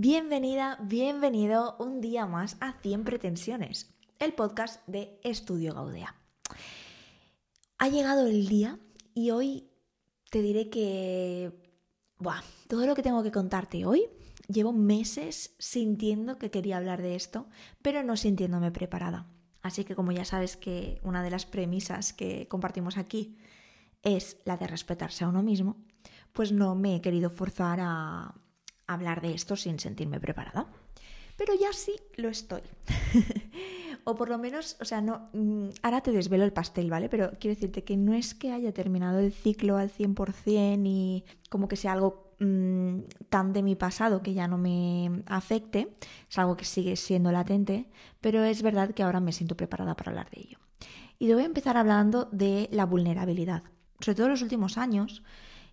Bienvenida, bienvenido un día más a 100 pretensiones, el podcast de Estudio Gaudea. Ha llegado el día y hoy te diré que... Buah, todo lo que tengo que contarte hoy, llevo meses sintiendo que quería hablar de esto, pero no sintiéndome preparada. Así que como ya sabes que una de las premisas que compartimos aquí es la de respetarse a uno mismo, pues no me he querido forzar a hablar de esto sin sentirme preparada. Pero ya sí lo estoy. o por lo menos, o sea, no, mm, ahora te desvelo el pastel, ¿vale? Pero quiero decirte que no es que haya terminado el ciclo al 100% y como que sea algo mm, tan de mi pasado que ya no me afecte, es algo que sigue siendo latente, pero es verdad que ahora me siento preparada para hablar de ello. Y voy a empezar hablando de la vulnerabilidad. Sobre todo en los últimos años,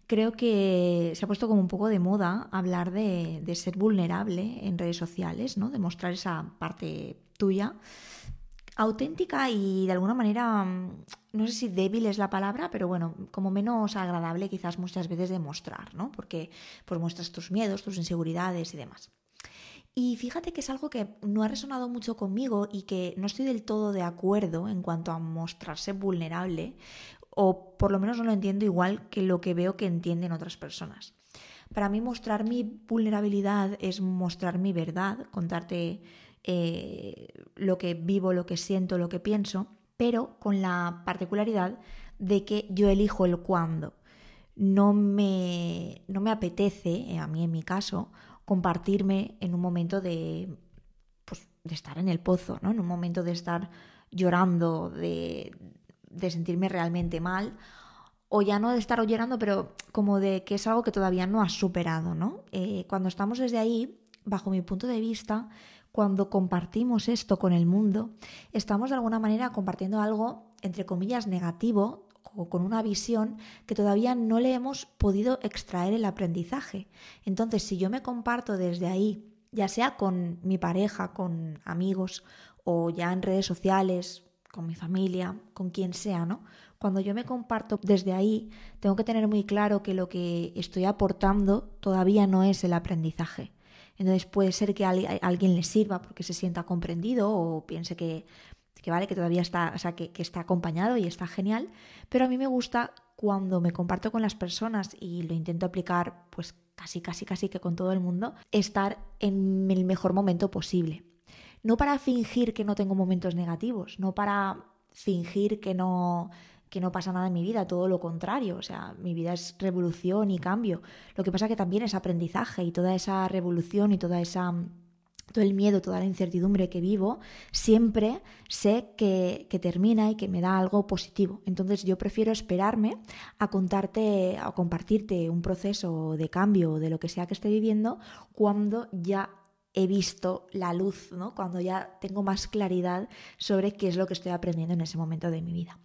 creo que se ha puesto como un poco de moda hablar de, ser vulnerable en redes sociales, ¿no? De mostrar esa parte tuya auténtica y de alguna manera, no sé si débil es la palabra, pero bueno, como menos agradable quizás muchas veces de mostrar, ¿no? Porque pues muestras tus miedos, tus inseguridades y demás. Y fíjate que es algo que no ha resonado mucho conmigo y que no estoy del todo de acuerdo en cuanto a mostrarse vulnerable, o por lo menos no lo entiendo igual que lo que veo que entienden otras personas. Para mí mostrar mi vulnerabilidad es mostrar mi verdad, contarte eh, lo que vivo, lo que siento, lo que pienso, pero con la particularidad de que yo elijo el cuándo. No me, no me apetece, eh, a mí en mi caso, compartirme en un momento de, pues, de estar en el pozo, ¿no? en un momento de estar llorando, de, de sentirme realmente mal, o ya no de estar llorando, pero como de que es algo que todavía no has superado, ¿no? Eh, cuando estamos desde ahí, bajo mi punto de vista, cuando compartimos esto con el mundo, estamos de alguna manera compartiendo algo, entre comillas, negativo o con una visión que todavía no le hemos podido extraer el aprendizaje. Entonces, si yo me comparto desde ahí, ya sea con mi pareja, con amigos o ya en redes sociales, con mi familia, con quien sea, ¿no? Cuando yo me comparto desde ahí, tengo que tener muy claro que lo que estoy aportando todavía no es el aprendizaje. Entonces puede ser que alguien le sirva porque se sienta comprendido o piense que, vale, que todavía está, o sea, que, que está acompañado y está genial, pero a mí me gusta cuando me comparto con las personas y lo intento aplicar pues casi, casi, casi que con todo el mundo, estar en el mejor momento posible no para fingir que no tengo momentos negativos, no para fingir que no que no pasa nada en mi vida, todo lo contrario, o sea, mi vida es revolución y cambio. Lo que pasa que también es aprendizaje y toda esa revolución y toda esa todo el miedo, toda la incertidumbre que vivo, siempre sé que, que, termina y que me da algo positivo. Entonces yo prefiero esperarme a contarte, a compartirte un proceso de cambio de lo que sea que esté viviendo cuando ya he visto la luz, ¿no? cuando ya tengo más claridad sobre qué es lo que estoy aprendiendo en ese momento de mi vida.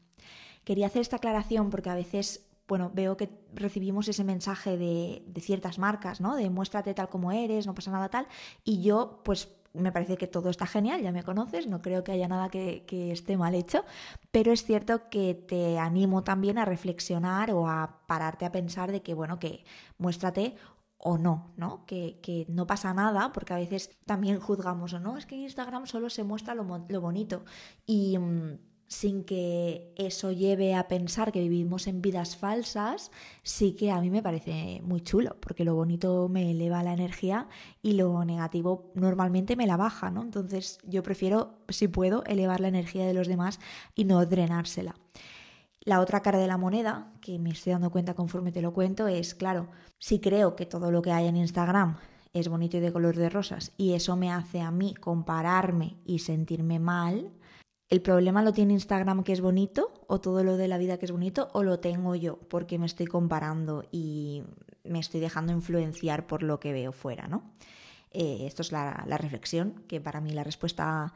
Quería hacer esta aclaración porque a veces bueno, veo que recibimos ese mensaje de, ciertas marcas, ¿no? De muéstrate tal como eres, no pasa nada tal. Y yo, pues, me parece que todo está genial, ya me conoces, no creo que haya nada que, que, esté mal hecho, pero es cierto que te animo también a reflexionar o a pararte a pensar de que, bueno, que muéstrate o no, ¿no? Que, no pasa nada, porque a veces también juzgamos, o no, es que en Instagram solo se muestra lo, bonito. Y mm, sin que eso lleve a pensar que vivimos en vidas falsas, sí que a mí me parece muy chulo, porque lo bonito me eleva la energía y lo negativo normalmente me la baja, ¿no? Entonces yo prefiero, si puedo, elevar la energía de los demás y no drenársela. La otra cara de la moneda, que me estoy dando cuenta conforme te lo cuento, es, claro, si creo que todo lo que hay en Instagram es bonito y de color de rosas y eso me hace a mí compararme y sentirme mal, ¿el problema lo tiene Instagram que es bonito o todo lo de la vida que es bonito o lo tengo yo porque me estoy comparando y me estoy dejando influenciar por lo que veo fuera, ¿no? Eh, esto es la, reflexión, que para mí la respuesta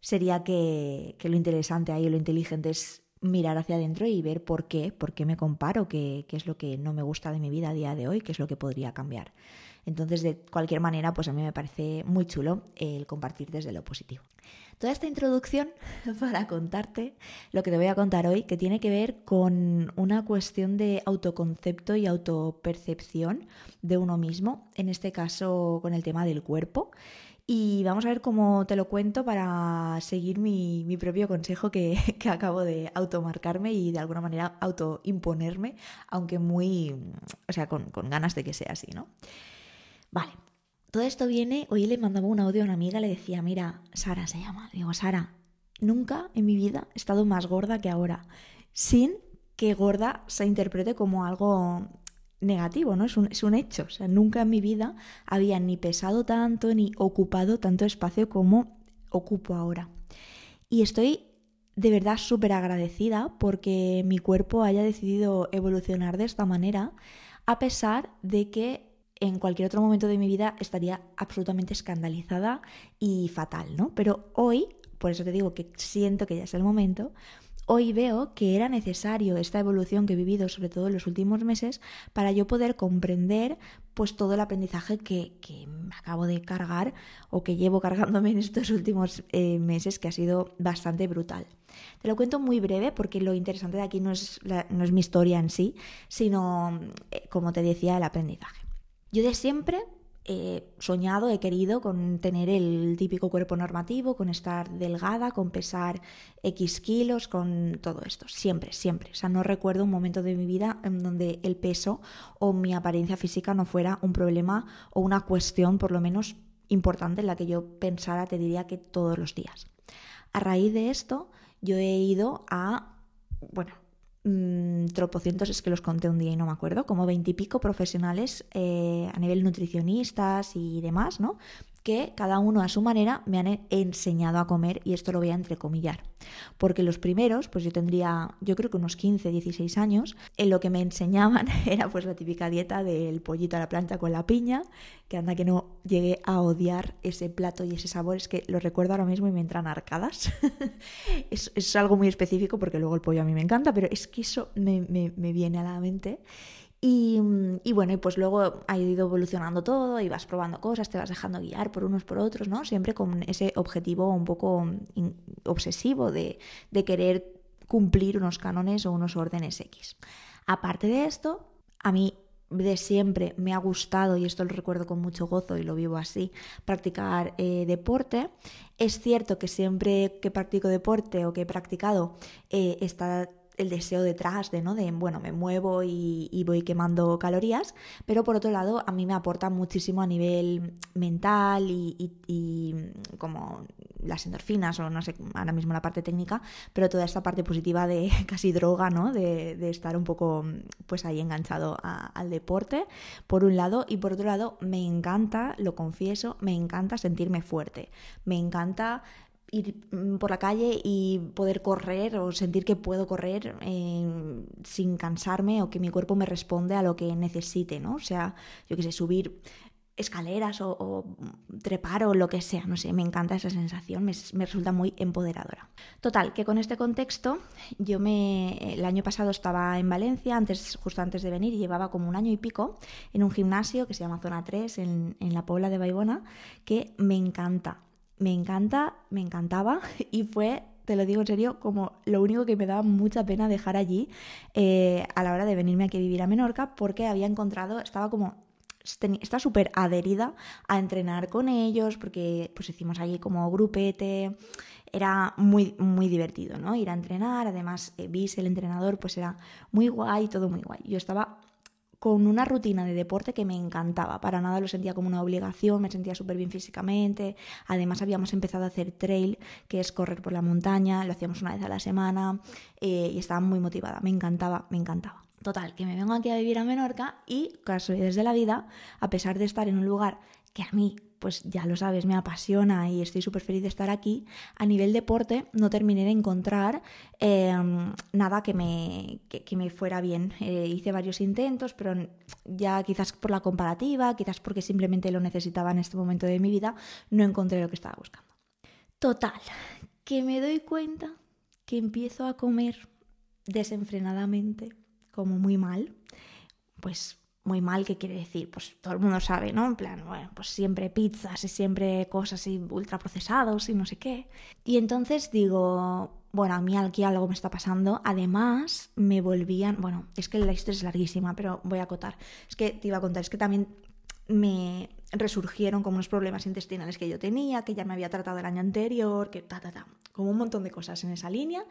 sería que, que lo interesante ahí, lo inteligente es mirar hacia adentro y ver por qué, por qué me comparo, qué, qué, es lo que no me gusta de mi vida a día de hoy, qué es lo que podría cambiar. Entonces, de cualquier manera, pues a mí me parece muy chulo el compartir desde lo positivo. Toda esta introducción para contarte lo que te voy a contar hoy, que tiene que ver con una cuestión de autoconcepto y autopercepción de uno mismo, en este caso con el tema del cuerpo. Y vamos a ver cómo te lo cuento para seguir mi, propio consejo que, acabo de automarcarme y de alguna manera autoimponerme, aunque muy, o sea, con, con ganas de que sea así, ¿no? Vale, todo esto viene, hoy le mandaba un audio a una amiga, le decía, mira, Sara se llama, digo, Sara, nunca en mi vida he estado más gorda que ahora, sin que gorda se interprete como algo negativo, ¿no? Es un, es un hecho, o sea, nunca en mi vida había ni pesado tanto ni ocupado tanto espacio como ocupo ahora. Y estoy de verdad súper agradecida porque mi cuerpo haya decidido evolucionar de esta manera, a pesar de que en cualquier otro momento de mi vida estaría absolutamente escandalizada y fatal, ¿no? Pero hoy, por eso te digo que siento que ya es el momento, hoy veo que era necesario esta evolución que he vivido, sobre todo en los últimos meses, para yo poder comprender pues todo el aprendizaje que, me acabo de cargar o que llevo cargándome en estos últimos eh, meses, que ha sido bastante brutal. Te lo cuento muy breve porque lo interesante de aquí no es, no es mi historia en sí, sino, eh, como te decía, el aprendizaje. Yo de siempre he soñado, he querido con tener el típico cuerpo normativo, con estar delgada, con pesar X kilos, con todo esto. Siempre, siempre. O sea, no recuerdo un momento de mi vida en donde el peso o mi apariencia física no fuera un problema o una cuestión, por lo menos importante, en la que yo pensara, te diría que todos los días. A raíz de esto, yo he ido a, bueno, mmm, tropocientos, es que los conté un día y no me acuerdo, como veintipico profesionales eh, a nivel nutricionistas y demás, ¿no? Que cada uno a su manera me han enseñado a comer y esto lo voy a entrecomillar. Porque los primeros, pues yo tendría, yo creo que unos 15, 16 años, en lo que me enseñaban era pues la típica dieta del pollito a la plancha con la piña, que anda que no llegué a odiar ese plato y ese sabor, es que lo recuerdo ahora mismo y me entran arcadas. es, es, algo muy específico porque luego el pollo a mí me encanta, pero es que eso me, me, me viene a la mente. Mm, y, bueno, y pues luego ha ido evolucionando todo y vas probando cosas, te vas dejando guiar por unos por otros, ¿no? Siempre con ese objetivo un poco mm, obsesivo de, de querer cumplir unos cánones o unos órdenes X. Aparte de esto, a mí de siempre me ha gustado, y esto lo recuerdo con mucho gozo y lo vivo así, practicar eh, deporte. Es cierto que siempre que practico deporte o que he practicado eh, está el deseo detrás de, ¿no? De, bueno, me muevo y, voy quemando calorías, pero por otro lado a mí me aporta muchísimo a nivel mental y, como las endorfinas o no sé, ahora mismo la parte técnica, pero toda esta parte positiva de casi droga, ¿no? De, estar un poco pues ahí enganchado al deporte, por un lado, y por otro lado me encanta, lo confieso, me encanta sentirme fuerte, me encanta ir mm, por la calle y poder correr o sentir que puedo correr eh, sin cansarme o que mi cuerpo me responde a lo que necesite, ¿no? O sea, yo qué sé, subir escaleras o, trepar o lo que sea, no sé, me encanta esa sensación, me, resulta muy empoderadora. Total, que con este contexto, yo me, el año pasado estaba en Valencia, antes, justo antes de venir, llevaba como un año y pico en un gimnasio que se llama Zona 3 en, en la Pobla de Baibona, que me encanta, me encanta, me encantaba y fue, te lo digo en serio, como lo único que me daba mucha pena dejar allí eh, a la hora de venirme aquí a vivir a Menorca porque había encontrado, estaba como está súper adherida a entrenar con ellos porque pues hicimos allí como grupete era muy muy divertido no ir a entrenar además eh, el entrenador pues era muy guay todo muy guay. Yo estaba con una rutina de deporte que me encantaba. Para nada lo sentía como una obligación, me sentía súper bien físicamente. Además habíamos empezado a hacer trail, que es correr por la montaña, lo hacíamos una vez a la semana eh, y estaba muy motivada. Me encantaba, me encantaba. Total, que me vengo aquí a vivir a Menorca y, casualidades de la vida, a pesar de estar en un lugar que a mí pues ya lo sabes, me apasiona y estoy súper feliz de estar aquí, a nivel deporte no terminé de encontrar em, nada que me, que, me, fuera bien. Eh, hice varios intentos, pero ya quizás por la comparativa, quizás porque simplemente lo necesitaba en este momento de mi vida, no encontré lo que estaba buscando. Total, que me doy cuenta que empiezo a comer desenfrenadamente, como muy mal, pues muy mal, ¿qué quiere decir? Pues todo el mundo sabe, ¿no? En plan, bueno, pues siempre pizzas y siempre cosas y ultraprocesados y no sé qué. Y entonces digo, bueno, a mí aquí algo me está pasando. Además, me volvían, bueno, es que la historia es larguísima, pero voy a acotar. Es que te iba a contar, es que también me resurgieron como unos problemas intestinales que yo tenía, que ya me había tratado el año anterior, que ta, ta, ta, como un montón de cosas en esa línea.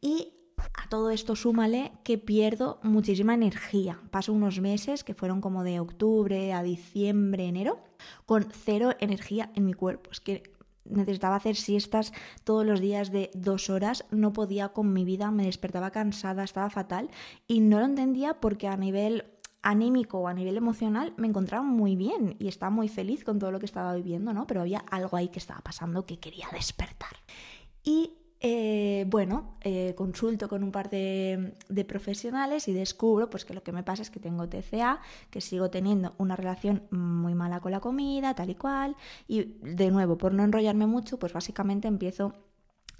Y a todo esto súmale que pierdo muchísima energía. Paso unos meses, que fueron como de octubre a diciembre, enero, con cero energía en mi cuerpo. Es que necesitaba hacer siestas todos los días de dos horas, no podía con mi vida, me despertaba cansada, estaba fatal y no lo entendía porque a nivel anímico o a nivel emocional me encontraba muy bien y estaba muy feliz con todo lo que estaba viviendo, ¿no? Pero había algo ahí que estaba pasando que quería despertar. Y eh, bueno, eh, consulto con un par de, profesionales y descubro pues, que lo que me pasa es que tengo TCA, que sigo teniendo una relación muy mala con la comida, tal y cual. Y de nuevo, por no enrollarme mucho, pues básicamente empiezo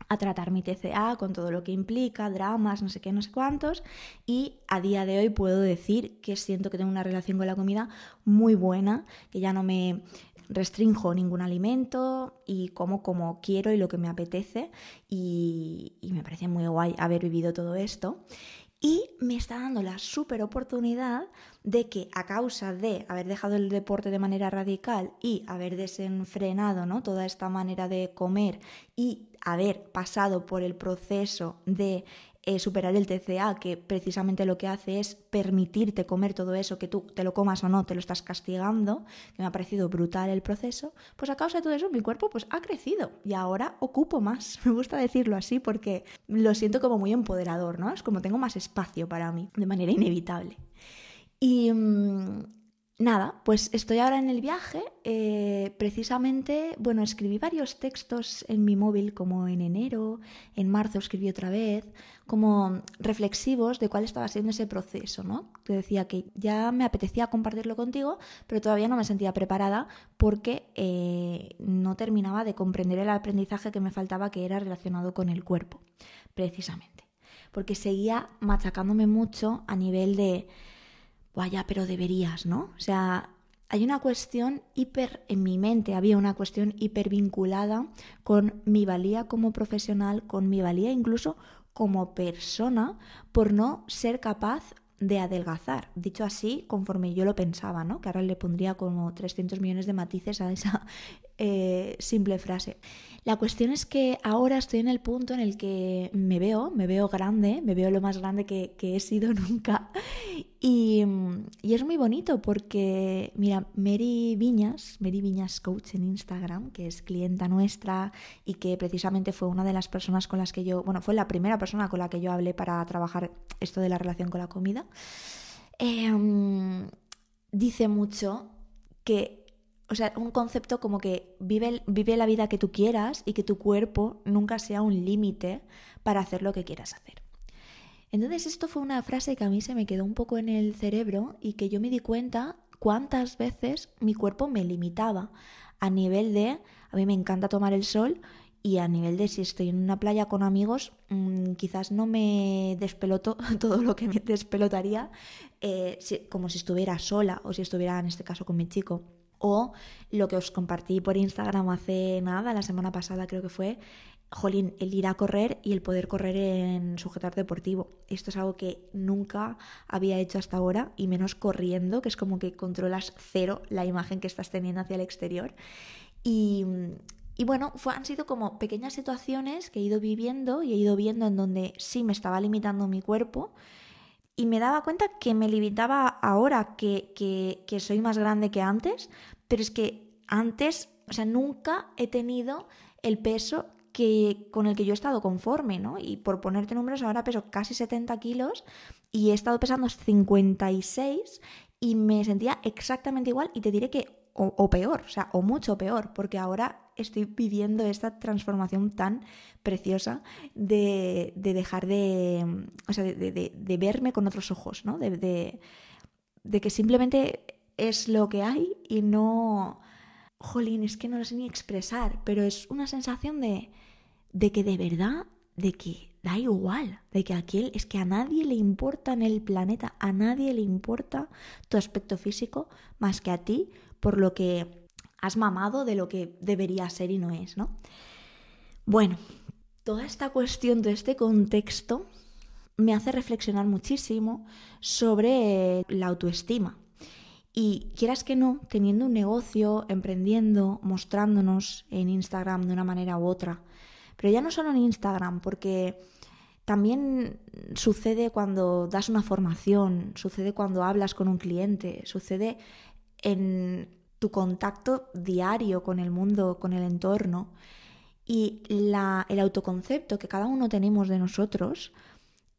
a tratar mi TCA con todo lo que implica, dramas, no sé qué, no sé cuántos. Y a día de hoy puedo decir que siento que tengo una relación con la comida muy buena, que ya no me restrinjo ningún alimento y como como quiero y lo que me apetece y, me parece muy guay haber vivido todo esto. Y me está dando la super oportunidad de que a causa de haber dejado el deporte de manera radical y haber desenfrenado ¿no? toda esta manera de comer y haber pasado por el proceso de eh, superar el TCA, que precisamente lo que hace es permitirte comer todo eso, que tú te lo comas o no, te lo estás castigando, que me ha parecido brutal el proceso, pues a causa de todo eso mi cuerpo pues ha crecido y ahora ocupo más. Me gusta decirlo así porque lo siento como muy empoderador, ¿no? Es como tengo más espacio para mí, de manera inevitable. Y, mm, Nada, pues estoy ahora en el viaje. Eh, precisamente, bueno, escribí varios textos en mi móvil, como en enero, en marzo escribí otra vez, como reflexivos de cuál estaba siendo ese proceso, ¿no? Te decía que ya me apetecía compartirlo contigo, pero todavía no me sentía preparada porque eh, no terminaba de comprender el aprendizaje que me faltaba, que era relacionado con el cuerpo, precisamente. Porque seguía machacándome mucho a nivel de vaya, pero deberías, ¿no? O sea, hay una cuestión hiper, en mi mente había una cuestión hiper vinculada con mi valía como profesional, con mi valía incluso como persona, por no ser capaz de adelgazar. Dicho así, conforme yo lo pensaba, ¿no? Que ahora le pondría como 300 millones de matices a esa eh, simple frase. La cuestión es que ahora estoy en el punto en el que me veo, me veo grande, me veo lo más grande que, he sido nunca. Y, es muy bonito porque, mira, Mary Viñas, Mary Viñas Coach en Instagram, que es clienta nuestra y que precisamente fue una de las personas con las que yo, bueno, fue la primera persona con la que yo hablé para trabajar esto de la relación con la comida, em, dice mucho que o sea, un concepto como que vive, la vida que tú quieras y que tu cuerpo nunca sea un límite para hacer lo que quieras hacer. Entonces esto fue una frase que a mí se me quedó un poco en el cerebro y que yo me di cuenta cuántas veces mi cuerpo me limitaba a nivel de, a mí me encanta tomar el sol y a nivel de si estoy en una playa con amigos, mm, quizás no me despeloto todo lo que me despelotaría eh, como si estuviera sola o si estuviera en este caso con mi chico. O lo que os compartí por Instagram hace nada, la semana pasada creo que fue, jolín, el ir a correr y el poder correr en sujetar deportivo. Esto es algo que nunca había hecho hasta ahora y menos corriendo, que es como que controlas cero la imagen que estás teniendo hacia el exterior. Y, bueno, fue, han sido como pequeñas situaciones que he ido viviendo y he ido viendo en donde sí me estaba limitando mi cuerpo y me daba cuenta que me limitaba ahora que, que, soy más grande que antes, pero es que antes, o sea, nunca he tenido el peso que, con el que yo he estado conforme, ¿no? Y por ponerte números, ahora peso casi 70 kilos y he estado pesando 56 y me sentía exactamente igual y te diré que o, peor, o sea, o mucho peor, porque ahora estoy viviendo esta transformación tan preciosa de, dejar de, o sea, de, verme con otros ojos, ¿no? De, que simplemente es lo que hay y no... Jolín, es que no lo sé ni expresar, pero es una sensación de, de que de verdad, de que da igual, de que aquel es que a nadie le importa en el planeta, a nadie le importa tu aspecto físico más que a ti por lo que has mamado de lo que debería ser y no es, ¿no? Bueno, toda esta cuestión, todo este contexto me hace reflexionar muchísimo sobre la autoestima. Y quieras que no, teniendo un negocio, emprendiendo, mostrándonos en Instagram de una manera u otra, pero ya no solo en Instagram, porque también sucede cuando das una formación, sucede cuando hablas con un cliente, sucede en tu contacto diario con el mundo, con el entorno. Y el autoconcepto que cada uno tenemos de nosotros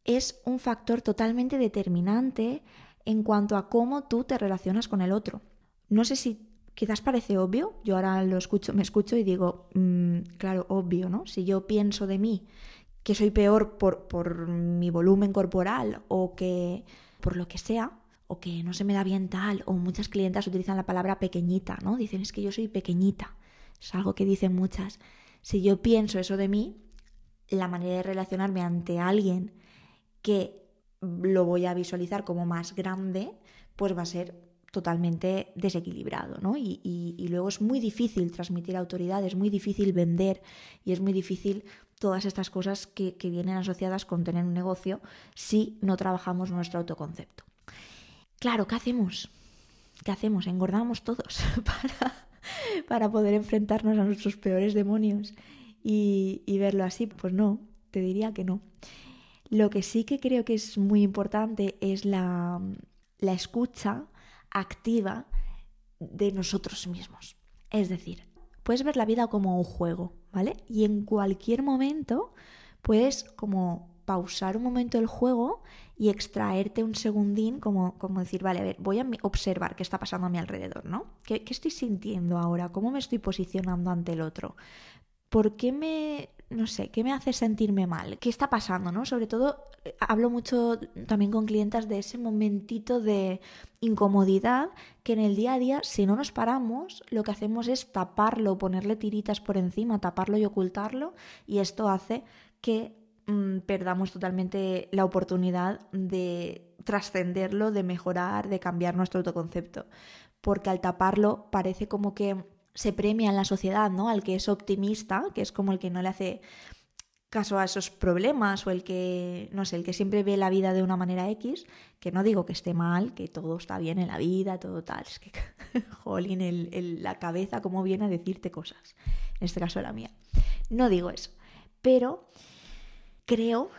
es un factor totalmente determinante en cuanto a cómo tú te relacionas con el otro. No sé si quizás parece obvio, yo ahora lo escucho, me escucho y digo, mm, claro, obvio, ¿no? Si yo pienso de mí que soy peor por, por mi volumen corporal o que por lo que sea, o que no se me da bien tal, o muchas clientas utilizan la palabra pequeñita, ¿no? Dicen es que yo soy pequeñita. Es algo que dicen muchas. Si yo pienso eso de mí, la manera de relacionarme ante alguien que lo voy a visualizar como más grande, pues va a ser totalmente desequilibrado, ¿no? Y, luego es muy difícil transmitir autoridad, es muy difícil vender y es muy difícil todas estas cosas que, que vienen asociadas con tener un negocio si no trabajamos nuestro autoconcepto. Claro, ¿qué hacemos? ¿Qué hacemos? Engordamos todos para, para poder enfrentarnos a nuestros peores demonios y, verlo así. Pues no, te diría que no. Lo que sí que creo que es muy importante es la, la escucha activa de nosotros mismos. Es decir, puedes ver la vida como un juego, ¿vale? Y en cualquier momento puedes como pausar un momento el juego y extraerte un segundín como, como decir, vale, a ver, voy a observar qué está pasando a mi alrededor, ¿no? ¿Qué, ¿Qué, estoy sintiendo ahora? ¿Cómo me estoy posicionando ante el otro? ¿Por qué me, no sé, qué me hace sentirme mal? ¿Qué está pasando, no? Sobre todo, eh, hablo mucho también con clientas de ese momentito de incomodidad que en el día a día, si no nos paramos, lo que hacemos es taparlo, ponerle tiritas por encima, taparlo y ocultarlo, y esto hace que Mm, perdamos totalmente la oportunidad de trascenderlo, de mejorar, de cambiar nuestro autoconcepto. Porque al taparlo parece como que se premia en la sociedad, ¿no? Al que es optimista, que es como el que no le hace caso a esos problemas o el que, no sé, el que siempre ve la vida de una manera X, que no digo que esté mal, que todo está bien en la vida, todo tal, es que, jolín, la cabeza cómo viene a decirte cosas, en este caso la mía. No digo eso, pero creo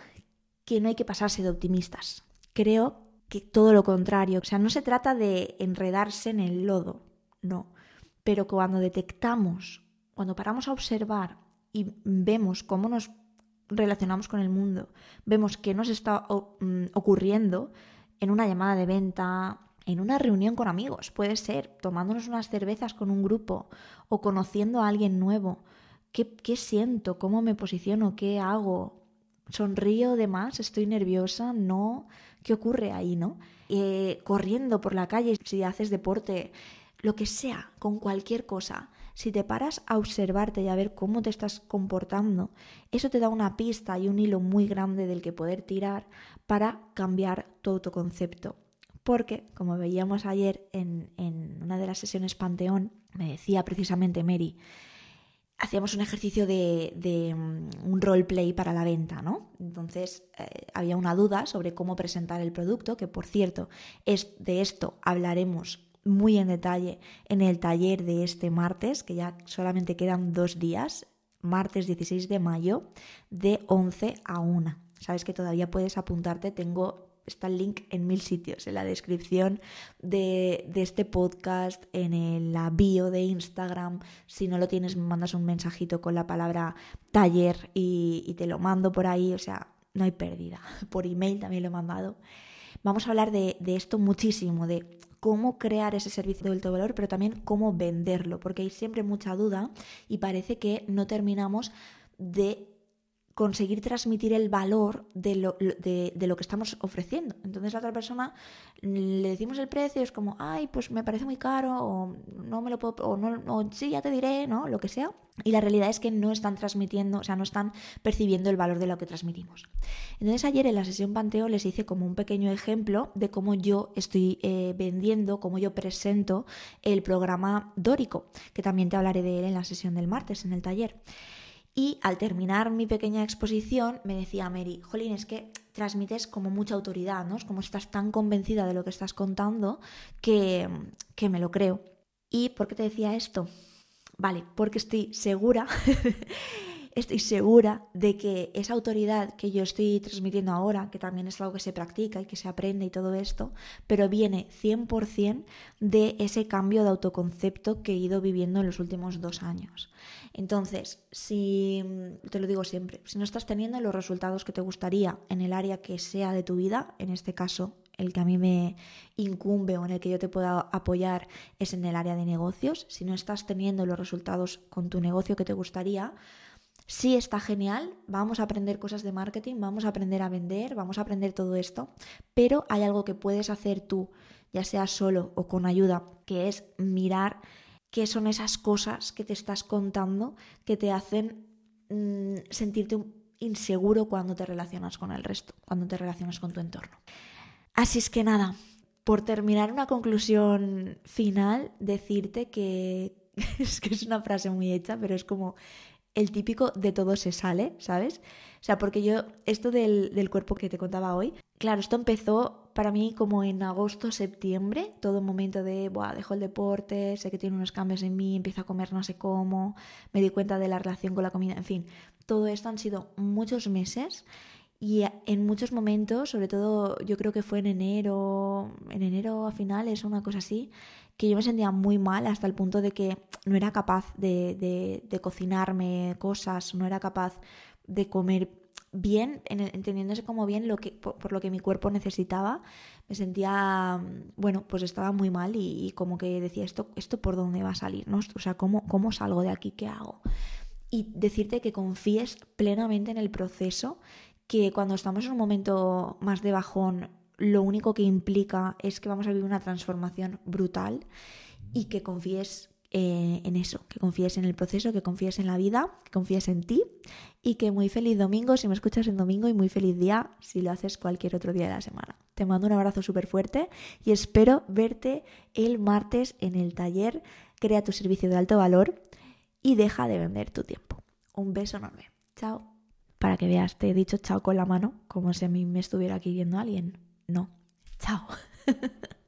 que no hay que pasarse de optimistas. Creo que todo lo contrario. O sea, no se trata de enredarse en el lodo, no. Pero cuando detectamos, cuando paramos a observar y vemos cómo nos relacionamos con el mundo, vemos qué nos está mm, ocurriendo en una llamada de venta, en una reunión con amigos, puede ser tomándonos unas cervezas con un grupo o conociendo a alguien nuevo. ¿Qué, qué siento? ¿Cómo me posiciono? ¿Qué hago? Sonrío de más, estoy nerviosa, no, ¿qué ocurre ahí, no? Eh, corriendo por la calle, si haces deporte, lo que sea, con cualquier cosa, si te paras a observarte y a ver cómo te estás comportando, eso te da una pista y un hilo muy grande del que poder tirar para cambiar tu autoconcepto. Porque, como veíamos ayer en, en una de las sesiones Panteón, me decía precisamente Mary, hacíamos un ejercicio de, mm, un roleplay para la venta, ¿no? Entonces eh, había una duda sobre cómo presentar el producto, que por cierto, es, de esto hablaremos muy en detalle en el taller de este martes, que ya solamente quedan dos días, martes 16 de mayo, de 11 a 1. Sabes que todavía puedes apuntarte, tengo está el link en mil sitios, en la descripción de, este podcast, en la bio de Instagram. Si no lo tienes, me mandas un mensajito con la palabra taller y, te lo mando por ahí. O sea, no hay pérdida. Por email también lo he mandado. Vamos a hablar de, de esto muchísimo, de cómo crear ese servicio de alto valor, pero también cómo venderlo, porque hay siempre mucha duda y parece que no terminamos de conseguir transmitir el valor de lo, de, lo, que estamos ofreciendo. Entonces la otra persona le decimos el precio, es como, ay, pues me parece muy caro, o no me lo puedo, o, no, o sí, ya te diré, ¿no? Lo que sea. Y la realidad es que no están transmitiendo, o sea, no están percibiendo el valor de lo que transmitimos. Entonces ayer en la sesión Panteo les hice como un pequeño ejemplo de cómo yo estoy eh, vendiendo, cómo yo presento el programa Dórico, que también te hablaré de él en la sesión del martes, en el taller. Y al terminar mi pequeña exposición me decía Mary, Jolín, es que transmites como mucha autoridad, ¿no? Es como estás tan convencida de lo que estás contando que, que me lo creo. ¿Y por qué te decía esto? Vale, porque estoy segura, estoy segura de que esa autoridad que yo estoy transmitiendo ahora, que también es algo que se practica y que se aprende y todo esto, pero viene 100% de ese cambio de autoconcepto que he ido viviendo en los últimos dos años. Entonces, si, te lo digo siempre, si no estás teniendo los resultados que te gustaría en el área que sea de tu vida, en este caso el que a mí me incumbe o en el que yo te pueda apoyar es en el área de negocios. Si no estás teniendo los resultados con tu negocio que te gustaría, sí está genial, vamos a aprender cosas de marketing, vamos a aprender a vender, vamos a aprender todo esto, pero hay algo que puedes hacer tú, ya sea solo o con ayuda, que es mirar qué son esas cosas que te estás contando que te hacen mm, sentirte inseguro cuando te relacionas con el resto, cuando te relacionas con tu entorno. Así es que nada, por terminar una conclusión final, decirte que es que es una frase muy hecha, pero es como el típico de todo se sale, ¿sabes? O sea, porque yo, esto del, del, cuerpo que te contaba hoy, claro, esto empezó para mí como en agosto, septiembre, todo momento de, Buah, dejo el deporte, sé que tiene unos cambios en mí, empiezo a comer no sé cómo, me di cuenta de la relación con la comida, en fin, todo esto han sido muchos meses y en muchos momentos, sobre todo yo creo que fue en enero, en enero a finales, una cosa así, que yo me sentía muy mal hasta el punto de que no era capaz de, de, cocinarme cosas, no era capaz de comer bien, entendiéndose como bien lo que, por, lo que mi cuerpo necesitaba. Me sentía, bueno, pues estaba muy mal y, como que decía, ¿esto, esto por dónde va a salir? ¿no? O sea, ¿cómo, ¿cómo salgo de aquí? ¿Qué hago? Y decirte que confíes plenamente en el proceso que cuando estamos en un momento más de bajón, lo único que implica es que vamos a vivir una transformación brutal y que confíes eh, en eso, que confíes en el proceso, que confíes en la vida, que confíes en ti y que muy feliz domingo si me escuchas en domingo y muy feliz día si lo haces cualquier otro día de la semana. Te mando un abrazo súper fuerte y espero verte el martes en el taller Crea tu servicio de alto valor y deja de vender tu tiempo. Un beso enorme. Chao para que veas, te he dicho chao con la mano, como si a mí me estuviera aquí viendo alguien. No, chao.